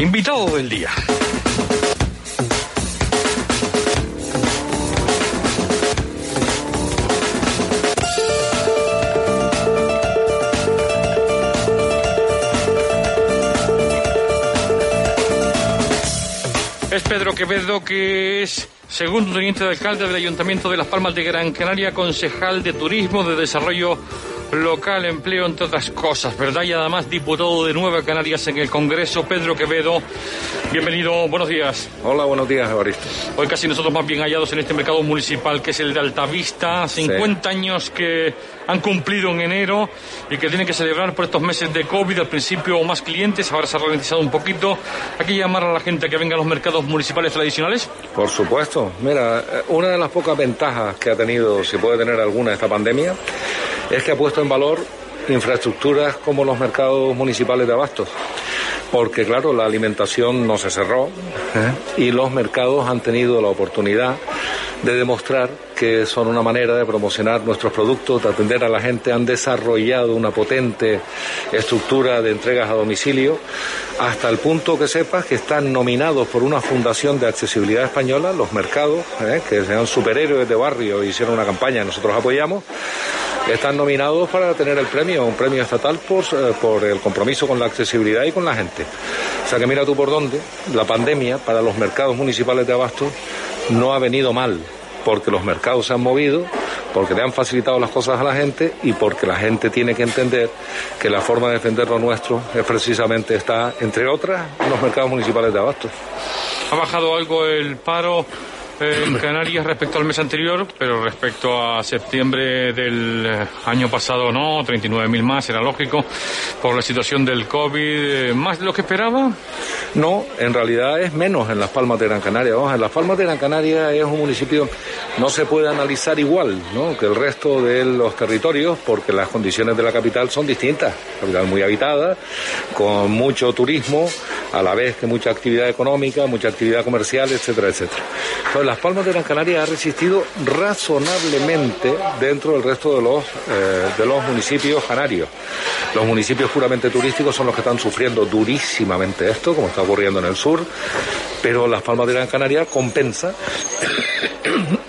Invitado del día. Es Pedro Quevedo, que es segundo teniente de alcalde del Ayuntamiento de Las Palmas de Gran Canaria, concejal de Turismo, de Desarrollo Local, Empleo, entre otras cosas, ¿verdad? Y además diputado de Nueva Canarias en el Congreso, Pedro Quevedo. Bienvenido, buenos días. Hola, buenos días, Evaristo. Hoy casi nosotros más bien hallados en este mercado municipal, que es el de Altavista, 50 años que han cumplido en enero y que tienen que celebrar por estos meses de COVID. Al principio más clientes, ahora se ha ralentizado un poquito. ¿Hay que llamar a la gente que venga a los mercados municipales tradicionales? Por supuesto. Mira, una de las pocas ventajas que ha tenido, si puede tener alguna, esta pandemia, es que ha puesto en valor infraestructuras como los mercados municipales de abastos porque claro, la alimentación no se cerró y los mercados han tenido la oportunidad de demostrar que son una manera de promocionar nuestros productos, de atender a la gente, han desarrollado una potente estructura de entregas a domicilio, hasta el punto que sepas que están nominados por una fundación de accesibilidad española, los mercados, ¿eh? que sean superhéroes de barrio, hicieron una campaña, nosotros apoyamos, están nominados para tener el premio, un premio estatal por, eh, por el compromiso con la accesibilidad y con la gente. O sea que mira tú por dónde, la pandemia para los mercados municipales de abasto no ha venido mal, porque los mercados se han movido, porque le han facilitado las cosas a la gente y porque la gente tiene que entender que la forma de defender lo nuestro es precisamente está, entre otras, en los mercados municipales de abasto. ¿Ha bajado algo el paro? En Canarias respecto al mes anterior, pero respecto a septiembre del año pasado no, 39.000 más, era lógico, por la situación del COVID, eh, ¿más de lo que esperaba? No, en realidad es menos en Las Palmas de Gran Canaria. Vamos, en Las Palmas de Gran Canaria es un municipio, no se puede analizar igual ¿no? que el resto de los territorios, porque las condiciones de la capital son distintas. Capital muy habitada, con mucho turismo, a la vez que mucha actividad económica, mucha actividad comercial, etcétera, etcétera. Entonces, Las Palmas de Gran Canaria ha resistido razonablemente dentro del resto de los, eh, de los municipios canarios. Los municipios puramente turísticos son los que están sufriendo durísimamente esto, como está ocurriendo en el sur, pero Las Palmas de Gran Canaria compensa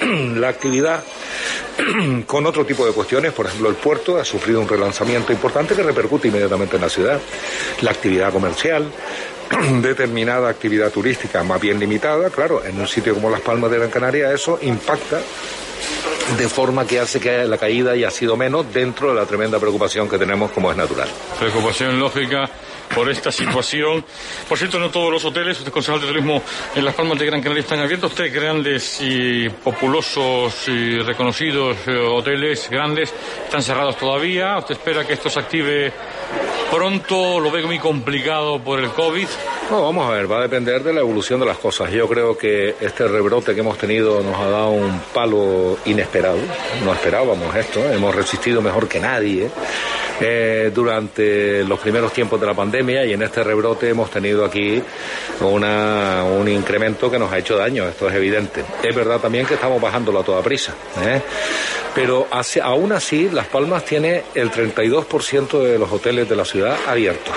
la actividad con otro tipo de cuestiones. Por ejemplo, el puerto ha sufrido un relanzamiento importante que repercute inmediatamente en la ciudad. La actividad comercial, determinada actividad turística más bien limitada, claro, en un sitio como Las Palmas de Gran Canaria eso impacta de forma que hace que la caída haya sido menos dentro de la tremenda preocupación que tenemos como es natural. Preocupación lógica por esta situación. Por cierto, no todos los hoteles, usted concejal de turismo en Las Palmas de Gran Canaria están abiertos. Ustedes grandes y populosos y reconocidos eh, hoteles grandes están cerrados todavía. ¿Usted espera que esto se active pronto? ¿Lo ve muy complicado por el COVID? No, vamos a ver, va a depender de la evolución de las cosas. Yo creo que este rebrote que hemos tenido nos ha dado un palo inesperado. No esperábamos esto, ¿eh? hemos resistido mejor que nadie. Eh, durante los primeros tiempos de la pandemia y en este rebrote hemos tenido aquí una, un incremento que nos ha hecho daño, esto es evidente. Es verdad también que estamos bajándolo a toda prisa, ¿eh? pero aún así Las Palmas tiene el 32% de los hoteles de la ciudad abiertos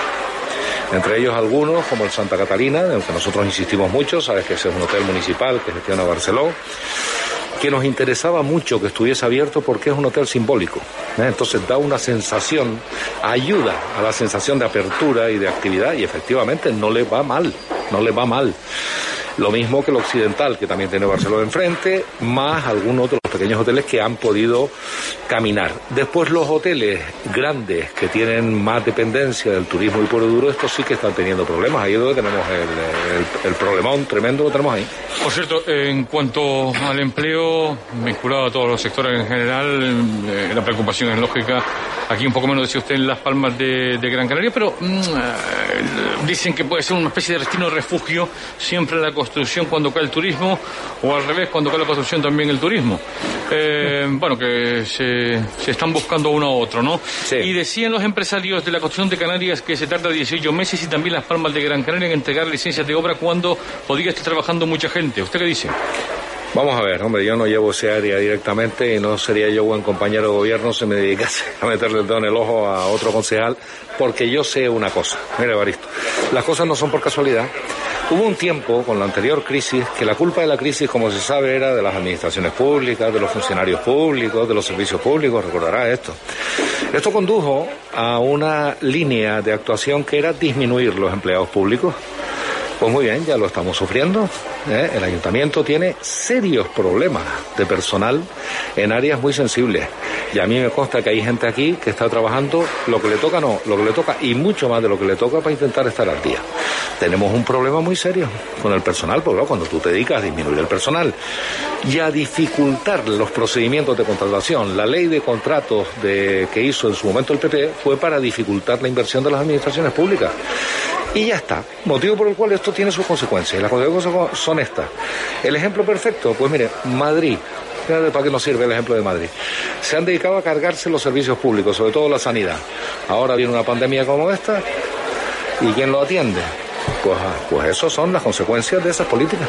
entre ellos algunos como el Santa Catarina, en el que nosotros insistimos mucho, sabes que ese es un hotel municipal que gestiona Barcelona que nos interesaba mucho que estuviese abierto porque es un hotel simbólico. ¿eh? Entonces da una sensación, ayuda a la sensación de apertura y de actividad y efectivamente no le va mal, no le va mal. Lo mismo que el occidental, que también tiene Barcelona enfrente, más algunos de los pequeños hoteles que han podido caminar. Después los hoteles grandes que tienen más dependencia del turismo y puro duro, estos sí que están teniendo problemas. Ahí es donde tenemos el, el problemón tremendo lo tenemos ahí. Por cierto, en cuanto al empleo vinculado a todos los sectores en general, eh, la preocupación es lógica. Aquí un poco menos decía usted en Las Palmas de, Gran Canaria, pero mm, eh, dicen que puede ser una especie de destino refugio siempre la construcción cuando cae el turismo, o al revés, cuando cae la construcción también el turismo. Eh, bueno, que se, se, están buscando uno a otro, ¿no? Y decían los empresarios de la construcción de Canarias que se tarda 18 meses y también Las Palmas de Gran Canaria en entregar licencias de obra cuando podría estar trabajando mucha gente. ¿Usted qué dice? Vamos a ver, hombre, yo no llevo ese área directamente y no sería yo buen compañero de gobierno si me dedicase a meterle el dedo en el ojo a otro concejal, porque yo sé una cosa. Mire, Baristo, las cosas no son por casualidad. Hubo un tiempo, con la anterior crisis, que la culpa de la crisis, como se sabe, era de las administraciones públicas, de los funcionarios públicos, de los servicios públicos, recordará esto. Esto condujo a una línea de actuación que era disminuir los empleados públicos pues muy bien, ya lo estamos sufriendo. ¿eh? El ayuntamiento tiene serios problemas de personal en áreas muy sensibles. Y a mí me consta que hay gente aquí que está trabajando lo que le toca, no, lo que le toca y mucho más de lo que le toca para intentar estar al día. Tenemos un problema muy serio con el personal, porque cuando tú te dedicas a disminuir el personal y a dificultar los procedimientos de contratación, la ley de contratos de, que hizo en su momento el PP fue para dificultar la inversión de las administraciones públicas. Y ya está. Motivo por el cual esto tiene sus consecuencias. Y las consecuencias son estas. El ejemplo perfecto, pues mire, Madrid. ¿Para qué nos sirve el ejemplo de Madrid? Se han dedicado a cargarse los servicios públicos, sobre todo la sanidad. Ahora viene una pandemia como esta, ¿y quién lo atiende? Pues, ah, pues eso son las consecuencias de esas políticas.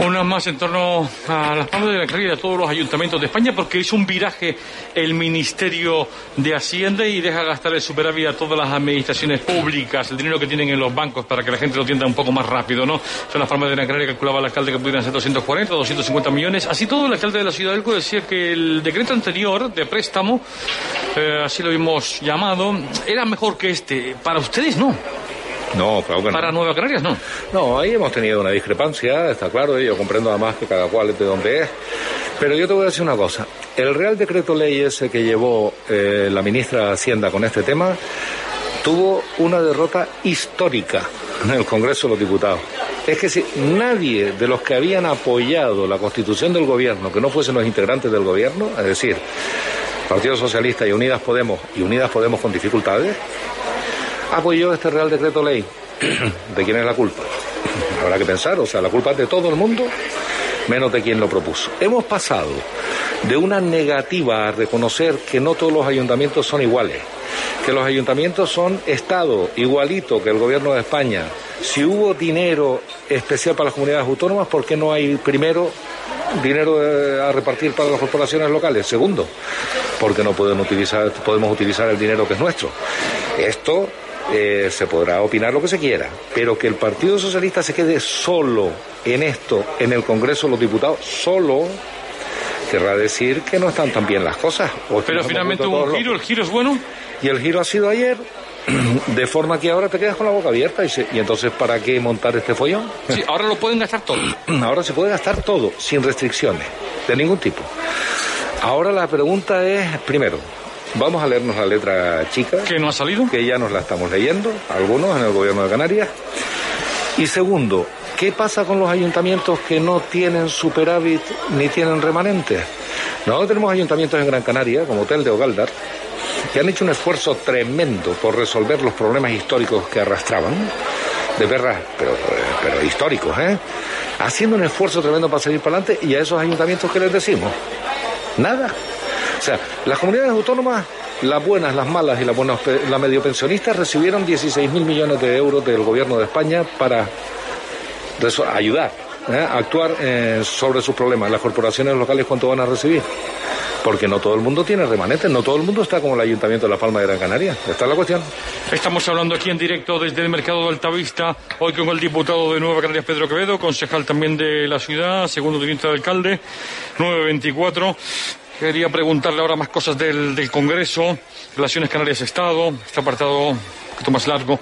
Una más en torno a las palmas de la carrera de todos los ayuntamientos de España, porque hizo un viraje el Ministerio de Hacienda y deja gastar el superávit a todas las administraciones públicas, el dinero que tienen en los bancos para que la gente lo entienda un poco más rápido, ¿no? Son las palmas de la carrera, calculaba el alcalde que pudieran ser 240, 250 millones. Así todo, el alcalde de la Ciudad del Alco decía que el decreto anterior de préstamo, eh, así lo hemos llamado, era mejor que este. Para ustedes no. No, claro que no. Para Nueva Canarias no. No, ahí hemos tenido una discrepancia, está claro, y yo comprendo además que cada cual es de donde es. Pero yo te voy a decir una cosa. El Real Decreto Ley ese que llevó eh, la ministra de Hacienda con este tema tuvo una derrota histórica en el Congreso de los Diputados. Es que si nadie de los que habían apoyado la constitución del gobierno, que no fuesen los integrantes del gobierno, es decir, Partido Socialista y Unidas Podemos, y Unidas Podemos con dificultades, apoyó este Real Decreto Ley. ¿De quién es la culpa? Habrá que pensar, o sea, la culpa es de todo el mundo, menos de quien lo propuso. Hemos pasado de una negativa a reconocer que no todos los ayuntamientos son iguales, que los ayuntamientos son Estado igualito que el gobierno de España. Si hubo dinero especial para las comunidades autónomas, ¿por qué no hay primero dinero a repartir para las corporaciones locales? Segundo, porque no pueden utilizar, podemos utilizar el dinero que es nuestro. Esto eh, se podrá opinar lo que se quiera, pero que el Partido Socialista se quede solo en esto, en el Congreso de los Diputados, solo, querrá decir que no están tan bien las cosas. pero finalmente hubo un giro, el giro es bueno. Y el giro ha sido ayer, de forma que ahora te quedas con la boca abierta y, y entonces ¿para qué montar este follón? Sí, ahora lo pueden gastar todo. ahora se puede gastar todo, sin restricciones, de ningún tipo. Ahora la pregunta es, primero, Vamos a leernos la letra chica. ¿Que no ha salido? Que ya nos la estamos leyendo, algunos en el gobierno de Canarias. Y segundo, ¿qué pasa con los ayuntamientos que no tienen superávit ni tienen remanentes? Nosotros tenemos ayuntamientos en Gran Canaria, como Hotel de Ogaldar, que han hecho un esfuerzo tremendo por resolver los problemas históricos que arrastraban, de verdad, pero, pero históricos, ¿eh? Haciendo un esfuerzo tremendo para salir para adelante y a esos ayuntamientos, ¿qué les decimos? Nada. O sea, las comunidades autónomas, las buenas, las malas y las buenas, las medio pensionistas recibieron 16 mil millones de euros del gobierno de España para ayudar ¿eh? a actuar eh, sobre sus problemas. Las corporaciones locales, ¿cuánto van a recibir? porque no todo el mundo tiene remanentes, no todo el mundo está como el Ayuntamiento de La Palma de Gran Canaria. Esta es la cuestión. Estamos hablando aquí en directo desde el Mercado de Altavista, hoy con el diputado de Nueva Canarias, Pedro Quevedo, concejal también de la ciudad, segundo teniente de alcalde, 924. Quería preguntarle ahora más cosas del, Congreso, Relaciones Canarias-Estado, este apartado un poquito más largo.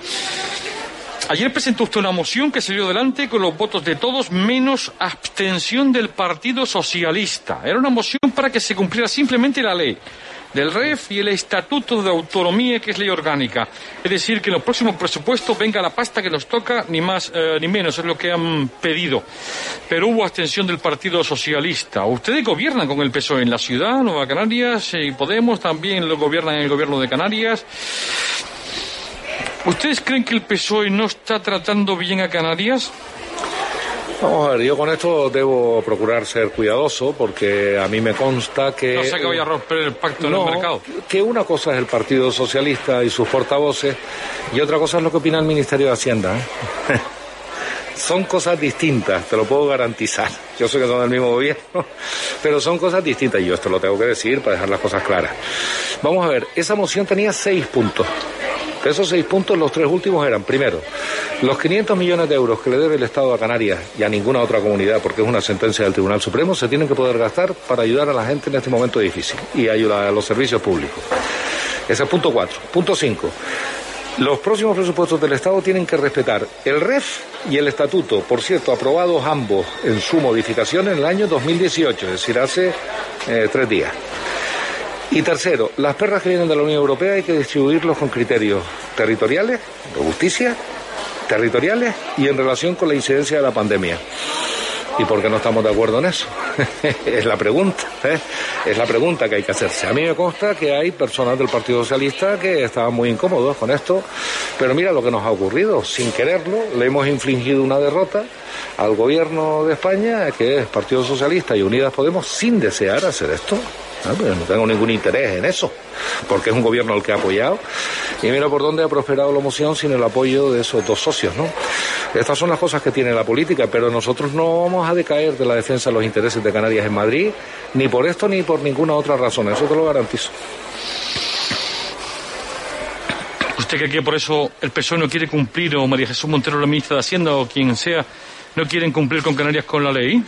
Ayer presentó usted una moción que salió adelante con los votos de todos menos abstención del Partido Socialista. Era una moción para que se cumpliera simplemente la ley del REF y el Estatuto de Autonomía, que es ley orgánica. Es decir, que en los próximos presupuestos venga la pasta que nos toca, ni más eh, ni menos, es lo que han pedido. Pero hubo abstención del Partido Socialista. Ustedes gobiernan con el PSOE en la ciudad, Nueva Canarias, y Podemos también lo gobiernan en el gobierno de Canarias. ¿Ustedes creen que el PSOE no está tratando bien a Canarias? Vamos a ver, yo con esto debo procurar ser cuidadoso porque a mí me consta que... No sé que vaya a romper el pacto en el mercado. Que una cosa es el Partido Socialista y sus portavoces y otra cosa es lo que opina el Ministerio de Hacienda. ¿eh? son cosas distintas, te lo puedo garantizar. Yo sé que son del mismo gobierno, pero son cosas distintas y yo esto lo tengo que decir para dejar las cosas claras. Vamos a ver, esa moción tenía seis puntos. Esos seis puntos, los tres últimos eran, primero, los 500 millones de euros que le debe el Estado a Canarias y a ninguna otra comunidad, porque es una sentencia del Tribunal Supremo, se tienen que poder gastar para ayudar a la gente en este momento difícil y ayudar a los servicios públicos. Ese es punto cuatro. Punto cinco. Los próximos presupuestos del Estado tienen que respetar el REF y el Estatuto, por cierto, aprobados ambos en su modificación en el año 2018, es decir, hace eh, tres días. Y tercero, las perras que vienen de la Unión Europea hay que distribuirlos con criterios territoriales, de justicia, territoriales y en relación con la incidencia de la pandemia. ¿Y por qué no estamos de acuerdo en eso? es la pregunta, ¿eh? es la pregunta que hay que hacerse. A mí me consta que hay personas del Partido Socialista que estaban muy incómodos con esto, pero mira lo que nos ha ocurrido, sin quererlo, le hemos infligido una derrota al gobierno de España, que es Partido Socialista y Unidas Podemos, sin desear hacer esto. Ah, pues no tengo ningún interés en eso, porque es un gobierno al que ha apoyado. Y mira por dónde ha prosperado la moción sin el apoyo de esos dos socios, ¿no? Estas son las cosas que tiene la política, pero nosotros no vamos a decaer de la defensa de los intereses de Canarias en Madrid, ni por esto ni por ninguna otra razón, eso te lo garantizo. ¿Usted cree que por eso el PSOE no quiere cumplir, o María Jesús Montero, la ministra de Hacienda, o quien sea, no quieren cumplir con Canarias con la ley?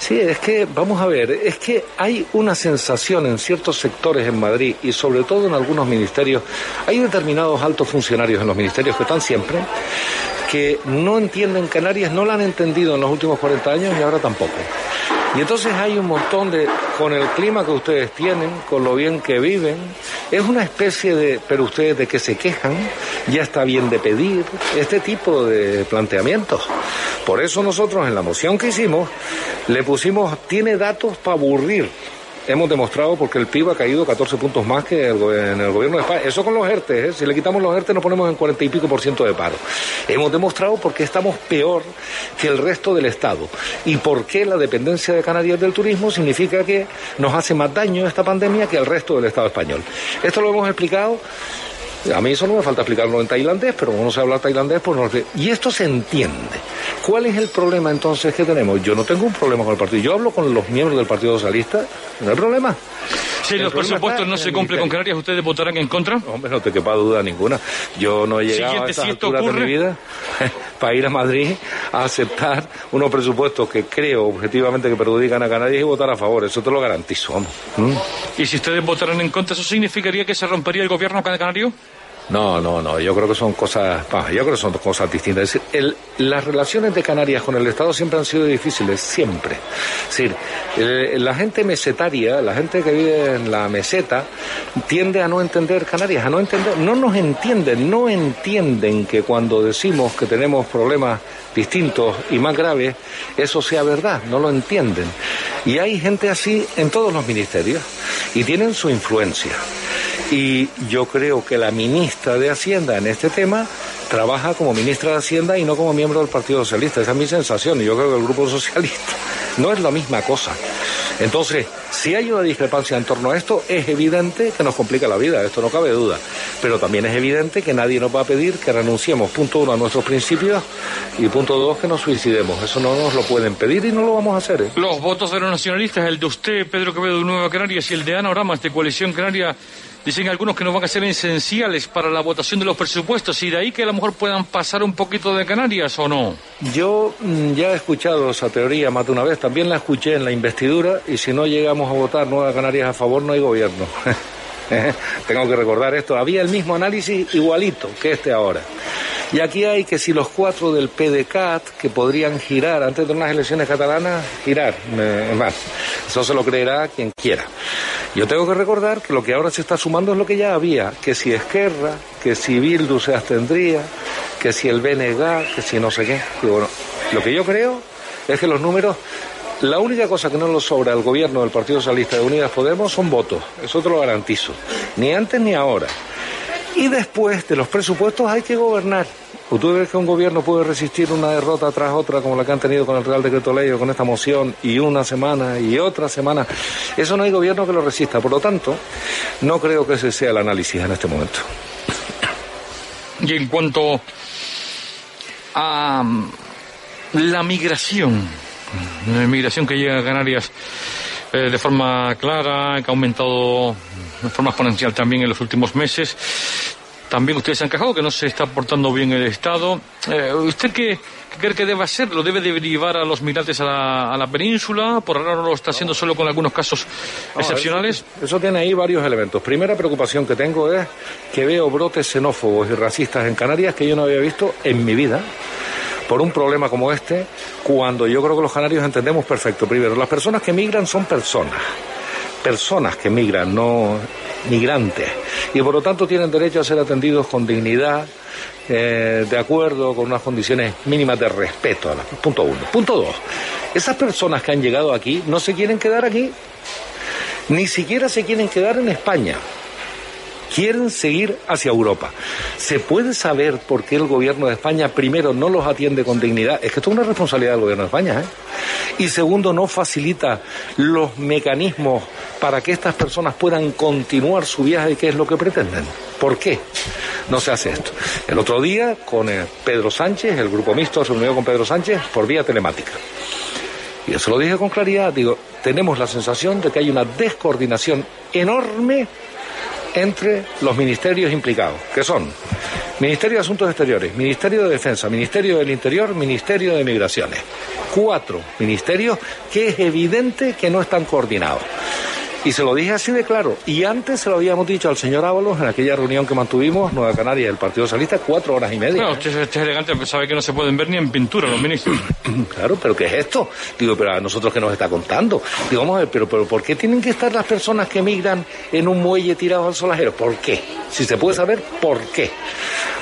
Sí, es que, vamos a ver, es que hay una sensación en ciertos sectores en Madrid y sobre todo en algunos ministerios, hay determinados altos funcionarios en los ministerios que están siempre, que no entienden Canarias, no la han entendido en los últimos 40 años y ahora tampoco. Y entonces hay un montón de, con el clima que ustedes tienen, con lo bien que viven, es una especie de, pero ustedes de que se quejan, ya está bien de pedir, este tipo de planteamientos. Por eso nosotros en la moción que hicimos le pusimos, tiene datos para aburrir hemos demostrado porque el PIB ha caído 14 puntos más que en el gobierno de España. Eso con los ERTE, ¿eh? si le quitamos los ERTE nos ponemos en 40 y pico por ciento de paro. Hemos demostrado porque estamos peor que el resto del Estado y por qué la dependencia de Canarias del turismo significa que nos hace más daño esta pandemia que el resto del Estado español. Esto lo hemos explicado a mí eso no me falta explicarlo en tailandés, pero uno se habla tailandés, pues no Y esto se entiende. ¿Cuál es el problema entonces que tenemos? Yo no tengo un problema con el partido. Yo hablo con los miembros del Partido Socialista. No hay problema. Si los presupuestos no se cumplen con Canarias, ¿ustedes votarán en contra? Hombre, no te quepa duda ninguna. Yo no he llegado a esta altura de mi vida para ir a Madrid a aceptar unos presupuestos que creo objetivamente que perjudican a Canarias y votar a favor. Eso te lo garantizo. ¿Mm? ¿Y si ustedes votaran en contra, eso significaría que se rompería el gobierno canario? No, no, no, yo creo que son cosas, yo creo que son cosas distintas. Es decir, las relaciones de Canarias con el Estado siempre han sido difíciles, siempre. Es decir, la gente mesetaria, la gente que vive en la meseta, tiende a no entender Canarias, a no entender, no nos entienden, no entienden que cuando decimos que tenemos problemas distintos y más graves, eso sea verdad, no lo entienden. Y hay gente así en todos los ministerios y tienen su influencia. Y yo creo que la ministra de Hacienda en este tema trabaja como ministra de Hacienda y no como miembro del Partido Socialista. Esa es mi sensación y yo creo que el Grupo Socialista no es la misma cosa. Entonces, si hay una discrepancia en torno a esto, es evidente que nos complica la vida, esto no cabe duda. Pero también es evidente que nadie nos va a pedir que renunciemos, punto uno, a nuestros principios y punto dos, que nos suicidemos. Eso no nos lo pueden pedir y no lo vamos a hacer. ¿eh? Los votos de los nacionalistas, el de usted, Pedro Quevedo Nueva Canarias, y el de Ana Oramas de Coalición Canaria, Dicen algunos que no van a ser esenciales para la votación de los presupuestos y de ahí que a lo mejor puedan pasar un poquito de Canarias o no. Yo mm, ya he escuchado esa teoría más de una vez, también la escuché en la investidura y si no llegamos a votar Nueva Canarias a favor no hay gobierno. Tengo que recordar esto, había el mismo análisis igualito que este ahora. Y aquí hay que si los cuatro del PDCAT, que podrían girar antes de unas elecciones catalanas, girar, es más, eso se lo creerá quien quiera. Yo tengo que recordar que lo que ahora se está sumando es lo que ya había, que si Esquerra, que si Bildu se abstendría, que si el BNG, que si no sé qué. bueno, lo que yo creo es que los números la única cosa que no lo sobra al gobierno del Partido Socialista de Unidas Podemos son votos, eso te lo garantizo, ni antes ni ahora. Y después de los presupuestos hay que gobernar. ¿Tú crees que un gobierno puede resistir una derrota tras otra como la que han tenido con el Real Decreto Ley o con esta moción y una semana y otra semana? Eso no hay gobierno que lo resista. Por lo tanto, no creo que ese sea el análisis en este momento. Y en cuanto a la migración. La migración que llega a Canarias eh, de forma clara, que ha aumentado de forma exponencial también en los últimos meses. También ustedes se han quejado que no se está portando bien el Estado. Eh, ¿Usted qué, cree que debe hacer? ¿Lo debe derivar a los migrantes a la, península? ¿Por ahora no lo está haciendo solo con algunos casos excepcionales? eso, tiene ahí varios elementos. Primera preocupación que tengo es que veo brotes xenófobos y racistas en Canarias que yo no había visto en mi vida por un problema como este, cuando yo creo que los canarios entendemos perfecto. Primero, las personas que migran son personas personas que migran, no migrantes, y por lo tanto tienen derecho a ser atendidos con dignidad, eh, de acuerdo con unas condiciones mínimas de respeto. Punto uno. Punto dos. Esas personas que han llegado aquí no se quieren quedar aquí, ni siquiera se quieren quedar en España quieren seguir hacia Europa. ¿Se puede saber por qué el gobierno de España, primero, no los atiende con dignidad? Es que esto es una responsabilidad del gobierno de España. ¿eh? Y segundo, no facilita los mecanismos para que estas personas puedan continuar su viaje y qué es lo que pretenden. ¿Por qué no se hace esto? El otro día, con eh, Pedro Sánchez, el grupo mixto se reunió con Pedro Sánchez por vía telemática. Y eso lo dije con claridad, digo, tenemos la sensación de que hay una descoordinación enorme entre los ministerios implicados, que son Ministerio de Asuntos Exteriores, Ministerio de Defensa, Ministerio del Interior, Ministerio de Migraciones. Cuatro ministerios que es evidente que no están coordinados. Y se lo dije así de claro. Y antes se lo habíamos dicho al señor Ábalos en aquella reunión que mantuvimos, Nueva Canaria, el Partido Socialista, cuatro horas y media. No, usted, es elegante, sabe que no se pueden ver ni en pintura los ministros. claro, pero ¿qué es esto? Digo, pero a nosotros que nos está contando. Digo, vamos a ver, pero, pero ¿por qué tienen que estar las personas que migran en un muelle tirado al solajero? ¿Por qué? Si se puede saber, ¿por qué?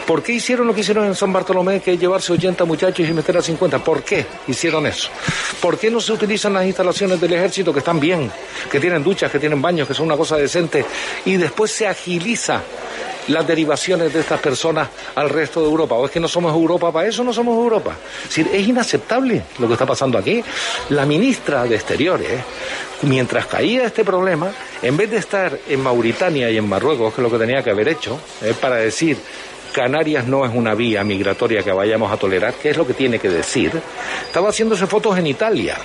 ¿Por qué hicieron lo que hicieron en San Bartolomé, que es llevarse 80 muchachos y meter a 50? ¿Por qué hicieron eso? ¿Por qué no se utilizan las instalaciones del ejército que están bien, que tienen duchas, que tienen baños, que son una cosa decente, y después se agiliza las derivaciones de estas personas al resto de Europa. ¿O es que no somos Europa para eso? No somos Europa. Es, inaceptable lo que está pasando aquí. La ministra de Exteriores, mientras caía este problema, en vez de estar en Mauritania y en Marruecos, que es lo que tenía que haber hecho, es para decir Canarias no es una vía migratoria que vayamos a tolerar, que es lo que tiene que decir, estaba haciéndose fotos en Italia.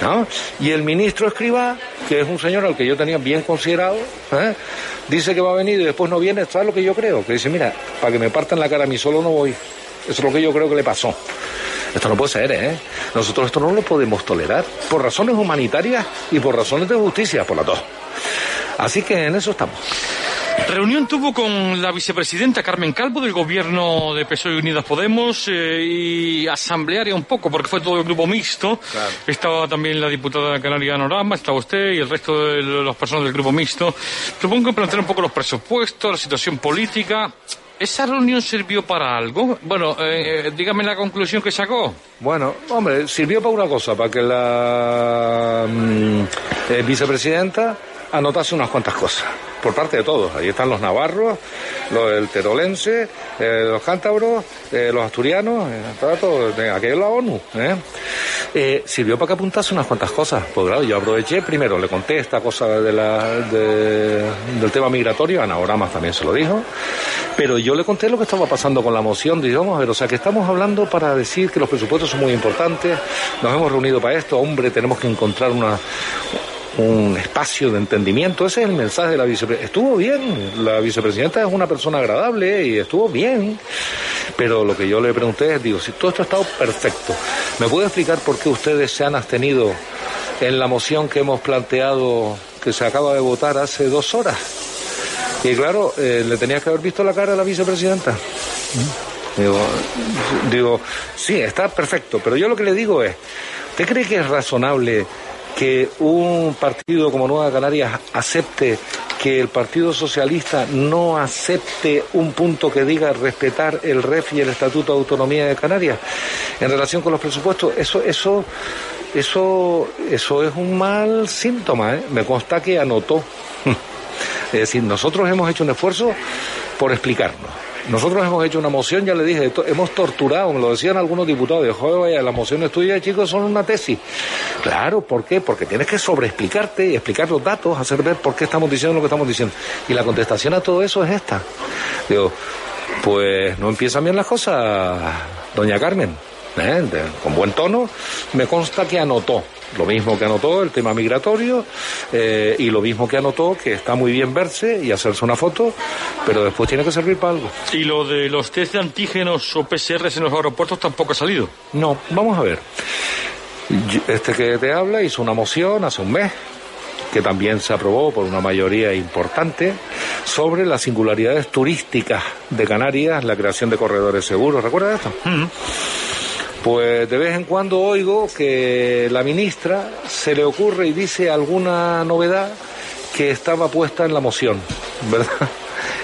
¿no? Y el ministro Escriba, que es un señor al que yo tenía bien considerado, ¿eh? dice que va a venir y después no viene. ¿Sabes lo que yo creo? Que dice, mira, para que me partan la cara a mí solo no voy. Eso es lo que yo creo que le pasó. Esto no puede ser, ¿eh? Nosotros esto no lo podemos tolerar por razones humanitarias y por razones de justicia, por las dos. Así que en eso estamos. Reunión tuvo con la vicepresidenta Carmen Calvo del gobierno de PSOE y Unidas Podemos eh, y asamblearia un poco, porque fue todo el grupo mixto. Estaba también la diputada canaria Norama, estaba usted y el resto de las personas del grupo mixto. Supongo que plantear un poco los presupuestos, la situación política. ¿Esa reunión sirvió para algo? Bueno, eh, eh, dígame la conclusión que sacó. Bueno, hombre, sirvió para una cosa, para que la mm, vicepresidenta anotase unas cuantas cosas por parte de todos. Ahí están los navarros, los del terolense, eh, los cántabros, eh, los asturianos, eh, todo, aquello es la ONU. sirvió para que apuntase unas cuantas cosas. Pues claro, yo aproveché, primero le conté esta cosa de del tema migratorio, Ana Oramas también se lo dijo, pero yo le conté lo que estaba pasando con la moción, digamos, o sea, que estamos hablando para decir que los presupuestos son muy importantes, nos hemos reunido para esto, hombre, tenemos que encontrar una un espacio de entendimiento. Ese es el mensaje de la vicepresidenta. Estuvo bien, la vicepresidenta es una persona agradable y estuvo bien. Pero lo que yo le pregunté es, digo, si todo esto ha estado perfecto, ¿me puede explicar por qué ustedes se han abstenido en la moción que hemos planteado, que se acaba de votar hace dos horas? Y claro, eh, le tenías que haber visto la cara a la vicepresidenta. Digo, digo, sí, está perfecto, pero yo lo que le digo es, ¿usted cree que es razonable que un partido como Nueva Canarias acepte que el Partido Socialista no acepte un punto que diga respetar el REF y el Estatuto de Autonomía de Canarias en relación con los presupuestos, eso, eso, eso, eso es un mal síntoma. ¿eh? Me consta que anotó. Es decir, nosotros hemos hecho un esfuerzo por explicarnos nosotros hemos hecho una moción, ya le dije, hemos torturado, me lo decían algunos diputados, joder, vaya, las mociones tuyas, chicos, son una tesis. Claro, ¿por qué? Porque tienes que sobreexplicarte y explicar los datos, hacer ver por qué estamos diciendo lo que estamos diciendo. Y la contestación a todo eso es esta. Digo, pues no empiezan bien las cosas, doña Carmen. ¿Eh? con buen tono, me consta que anotó lo mismo que anotó el tema migratorio eh, y lo mismo que anotó que está muy bien verse y hacerse una foto, pero después tiene que servir para algo. ¿Y lo de los test de antígenos o PCRs en los aeropuertos tampoco ha salido? No, vamos a ver. Este que te habla hizo una moción hace un mes que también se aprobó por una mayoría importante, sobre las singularidades turísticas de Canarias, la creación de corredores seguros. ¿Recuerdas esto? Pues de vez en cuando oigo que la ministra se le ocurre y dice alguna novedad que estaba puesta en la moción, ¿verdad?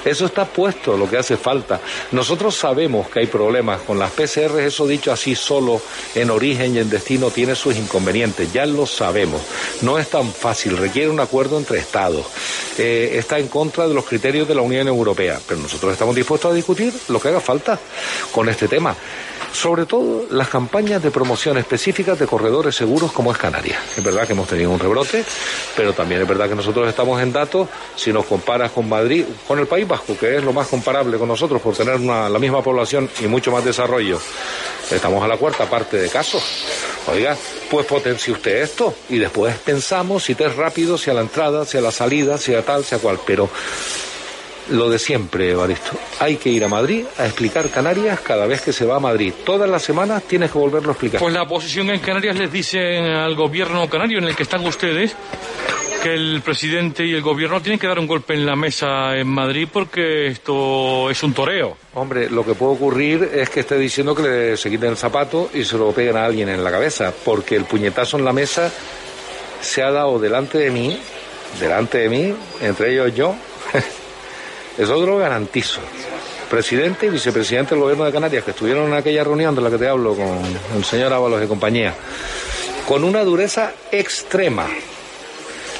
Eso está puesto, lo que hace falta. Nosotros sabemos que hay problemas con las PCR, eso dicho así solo en origen y en destino tiene sus inconvenientes, ya lo sabemos. No es tan fácil, requiere un acuerdo entre Estados. Eh, está en contra de los criterios de la Unión Europea, pero nosotros estamos dispuestos a discutir lo que haga falta con este tema sobre todo las campañas de promoción específicas de corredores seguros como es Canarias. Es verdad que hemos tenido un rebrote, pero también es verdad que nosotros estamos en datos, si nos comparas con Madrid, con el País Vasco, que es lo más comparable con nosotros por tener la misma población y mucho más desarrollo, estamos a la cuarta parte de casos. Oiga, pues potencie usted esto y después pensamos si te es rápido, si a la entrada, si a la salida, si a tal, si a cual, pero lo de siempre, Evaristo. Hay que ir a Madrid a explicar Canarias cada vez que se va a Madrid. Todas las semanas tienes que volverlo a explicar. Pues la oposición en Canarias les dice al gobierno canario en el que están ustedes que el presidente y el gobierno tienen que dar un golpe en la mesa en Madrid porque esto es un toreo. Hombre, lo que puede ocurrir es que esté diciendo que le, se quiten el zapato y se lo peguen a alguien en la cabeza, porque el puñetazo en la mesa se ha dado delante de mí, delante de mí, entre ellos yo, Eso lo garantizo. Presidente y vicepresidente del gobierno de Canarias, que estuvieron en aquella reunión de la que te hablo con el señor Ábalos y compañía, con una dureza extrema,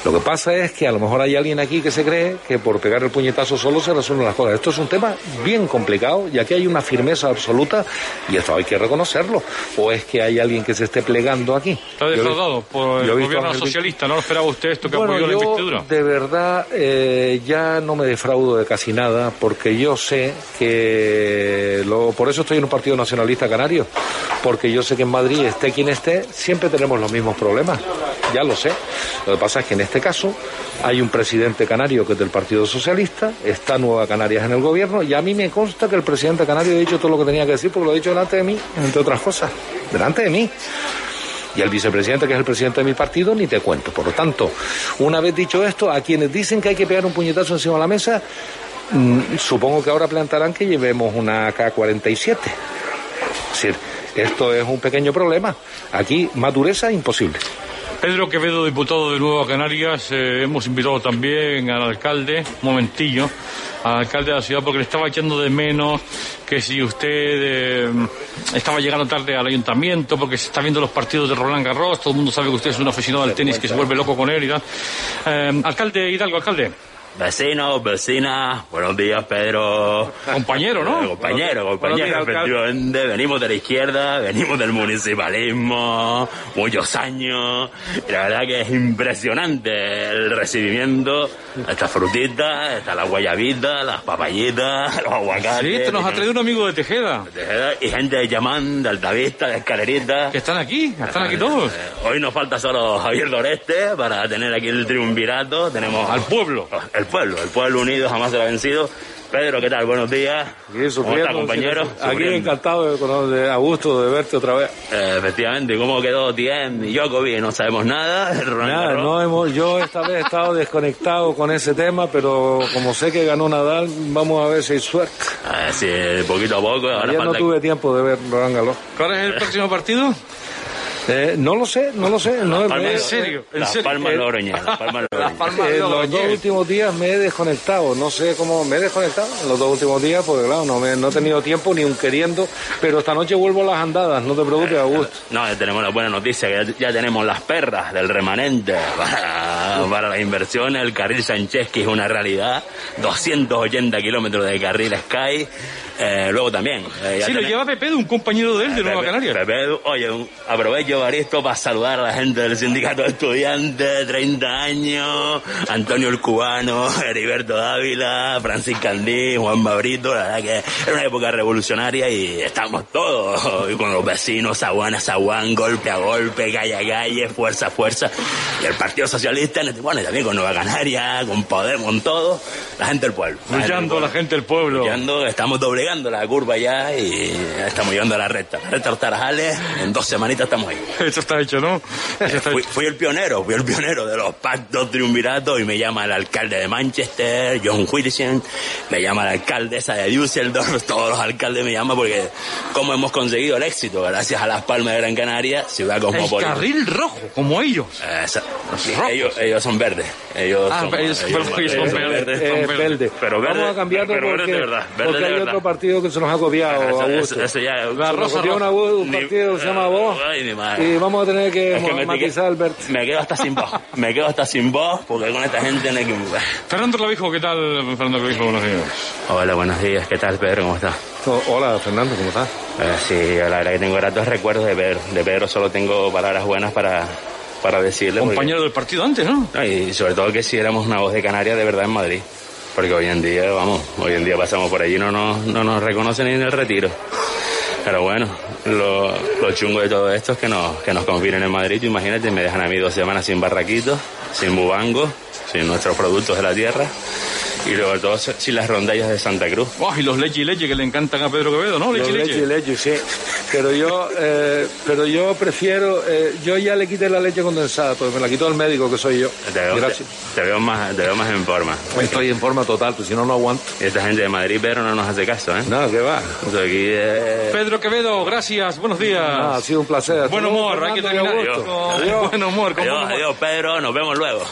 lo que pasa es que a lo mejor hay alguien aquí que se cree que por pegar el puñetazo solo se resuelven las cosas. Esto es un tema bien complicado y aquí hay una firmeza absoluta y esto hay que reconocerlo. ¿O es que hay alguien que se esté plegando aquí? Está defraudado por el gobierno socialista. ¿No esperaba usted esto que apoyó la investidura? De verdad, eh, ya no me defraudo de casi nada porque yo sé que. Lo, por eso estoy en un partido nacionalista canario. Porque yo sé que en Madrid, esté quien esté, siempre tenemos los mismos problemas. Ya lo sé. Lo que pasa es que en este caso hay un presidente canario que es del Partido Socialista, está Nueva Canarias en el gobierno y a mí me consta que el presidente canario ha dicho todo lo que tenía que decir porque lo ha dicho delante de mí, entre otras cosas, delante de mí. Y el vicepresidente, que es el presidente de mi partido, ni te cuento. Por lo tanto, una vez dicho esto, a quienes dicen que hay que pegar un puñetazo encima de la mesa, mm, supongo que ahora plantarán que llevemos una K-47. Es decir, esto es un pequeño problema. Aquí, más dureza, imposible. Pedro Quevedo, diputado de Nueva Canarias, eh, hemos invitado también al alcalde, un momentillo, al alcalde de la ciudad porque le estaba echando de menos que si usted eh, estaba llegando tarde al ayuntamiento porque se está viendo los partidos de Roland Garros, todo el mundo sabe que usted es un aficionado al tenis que se vuelve loco con él y tal. Eh, alcalde Hidalgo, alcalde. Vecinos, vecinas, buenos días, Pedro. Compañero, ¿no? Eh, compañero, compañero, efectivamente. Venimos de la izquierda, venimos del municipalismo, muchos años. Y la verdad que es impresionante el recibimiento. Estas frutitas, está la guayabita, las papayitas, los aguacates. Sí, esto nos ha traído un amigo de Tejeda. De Tejeda y gente de Yamán, de Altavista, de Escalerita. Que están aquí, están aquí todos. Eh, hoy nos falta solo Javier Doreste para tener aquí el triunvirato. Tenemos al pueblo el pueblo, el pueblo unido jamás será vencido. Pedro, ¿qué tal? Buenos días. ¿Cómo está, compañero? Aquí encantado de, de, a gusto de verte otra vez. Eh, efectivamente, ¿cómo quedó Tiem y Djokovic? No sabemos nada. Nada, no hemos, yo esta vez he estado desconectado con ese tema, pero como sé que ganó Nadal, vamos a ver si hay suerte. Eh, sí, poquito a poco. Ahora no tuve tiempo de ver Roland Garros. ¿Cuál es el próximo partido? Eh, no lo sé, no lo sé. No, ¿En serio? ¿En serio? Palma Loroña. La Palma En los dos últimos días me he desconectado. No sé cómo me he desconectado en los dos últimos días porque, claro, no, me, no he tenido tiempo ni un queriendo. Pero esta noche vuelvo a las andadas, no te preocupes, Augusto. No, ya tenemos la buena noticia que ya, tenemos las perras del remanente para, para la inversión. El carril Sánchez, que es una realidad. 280 kilómetros de carril Sky. Eh, luego también. Eh, sí, lo lleva Pepe, un compañero de él de Nueva Canarias. Pepe, oye, aprovecho Sergio Baristo para saludar a la gente del sindicato de estudiantes, 30 años, Antonio el Cubano, Heriberto Dávila, Francis Candí, Juan Babrito, la verdad que era una época revolucionaria y estamos todos, y con los vecinos, zaguán a zaguán, golpe a golpe, calle a calle, fuerza a fuerza, y el Partido Socialista, bueno, y también con Nueva Canaria, con Podemos, con todo, la gente del pueblo. Luchando la gente del pueblo. Luchando, estamos doblegando la curva ya y estamos llegando a la recta. La recta Tarajales, en dos semanitas estamos ahí. Eso está hecho, ¿no? fui, el pionero, fui el pionero de los pactos triunviratos y me llama el alcalde de Manchester, John Wilson, me llama la alcaldesa de Düsseldorf, todos los alcaldes me llaman porque como hemos conseguido el éxito, gracias a Las Palmas de Gran Canaria, ciudad cosmopolita. El carril rojo, como ellos. ellos, ellos son verdes. Ellos ah, son, ellos, son, verdes. verde. Pero verde, Vamos a cambiarlo porque, de verdad, porque hay otro partido que se nos ha copiado. Eso, eso, ya, la rosa roja. un partido que se llama Voz. Y vamos a tener que, es matizar el verde. Me quedo hasta sin voz. me quedo hasta sin voz porque con esta gente no hay que... Fernando Clavijo, ¿qué tal? Fernando Clavijo, buenos días. Hola, buenos días. ¿Qué tal, Pedro? ¿Cómo estás? Hola, Fernando, ¿cómo estás? Eh, sí, la verdad que tengo gratos recuerdos de Pedro. De Pedro solo tengo palabras buenas para, para decirle. Compañero del partido antes, ¿no? Y sobre todo que si éramos una voz de Canarias de verdad en Madrid. Porque hoy en día, vamos, hoy en día pasamos por allí y no nos, no nos reconocen ni en el retiro. Pero bueno, lo, lo, chungo de todo esto es que nos, que nos confinen en Madrid. Imagínate, me dejan a mí dos semanas sin barraquitos, sin bubango, sin nuestros productos de la tierra. Y luego todo sin las rondallas de Santa Cruz. y los leche y leche que le encantan a Pedro Quevedo, ¿no? Leche leche. y leche, sí. Pero yo, eh, pero yo prefiero, eh, yo ya le quité la leche condensada, porque me la quitó el médico que soy yo. Te veo, Gracias. Te, veo más, te veo más en forma. Estoy en forma total, pues si no, no aguanto. Y esta gente de Madrid, Pedro, no nos hace caso, ¿eh? No, ¿qué va? aquí, eh... Pedro Quevedo, gracias, buenos días. ha sido un placer. Buen humor, hay que terminar. Adiós. Buen humor, adiós, adiós, Pedro, nos vemos luego.